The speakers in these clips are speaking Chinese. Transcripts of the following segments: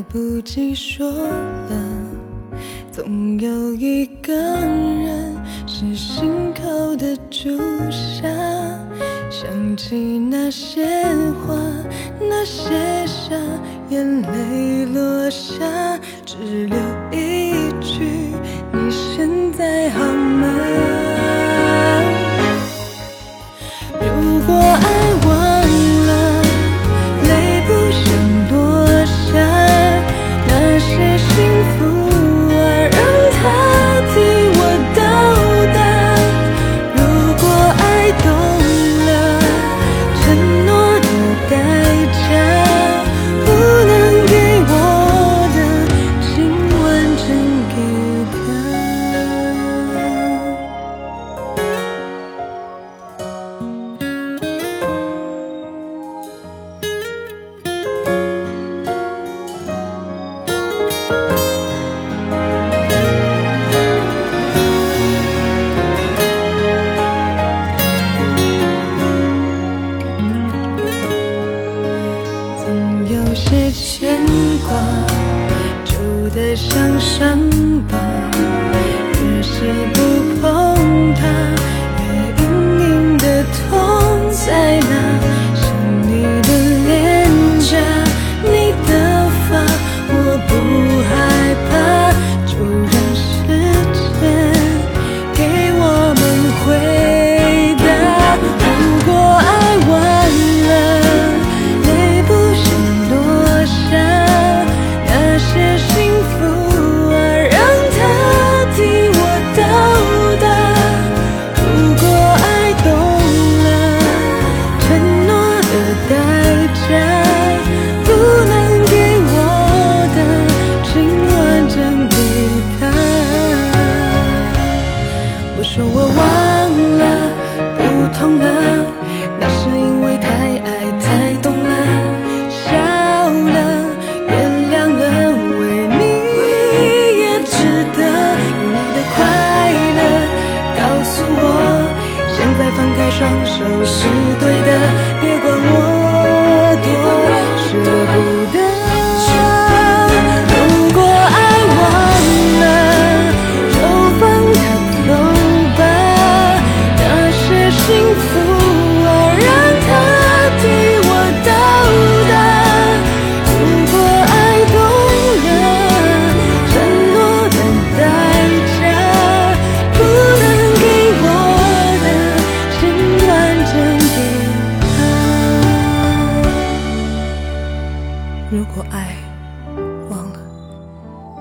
来不及说了总有一个人是心口的朱砂想起那些话那些傻眼泪落下只留一光旧的像伤疤越是手心。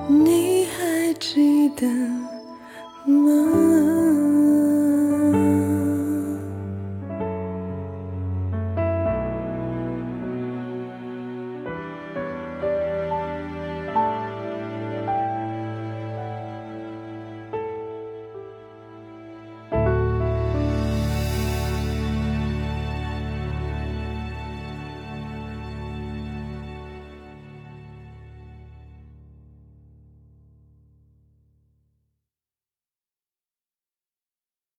你还记得吗？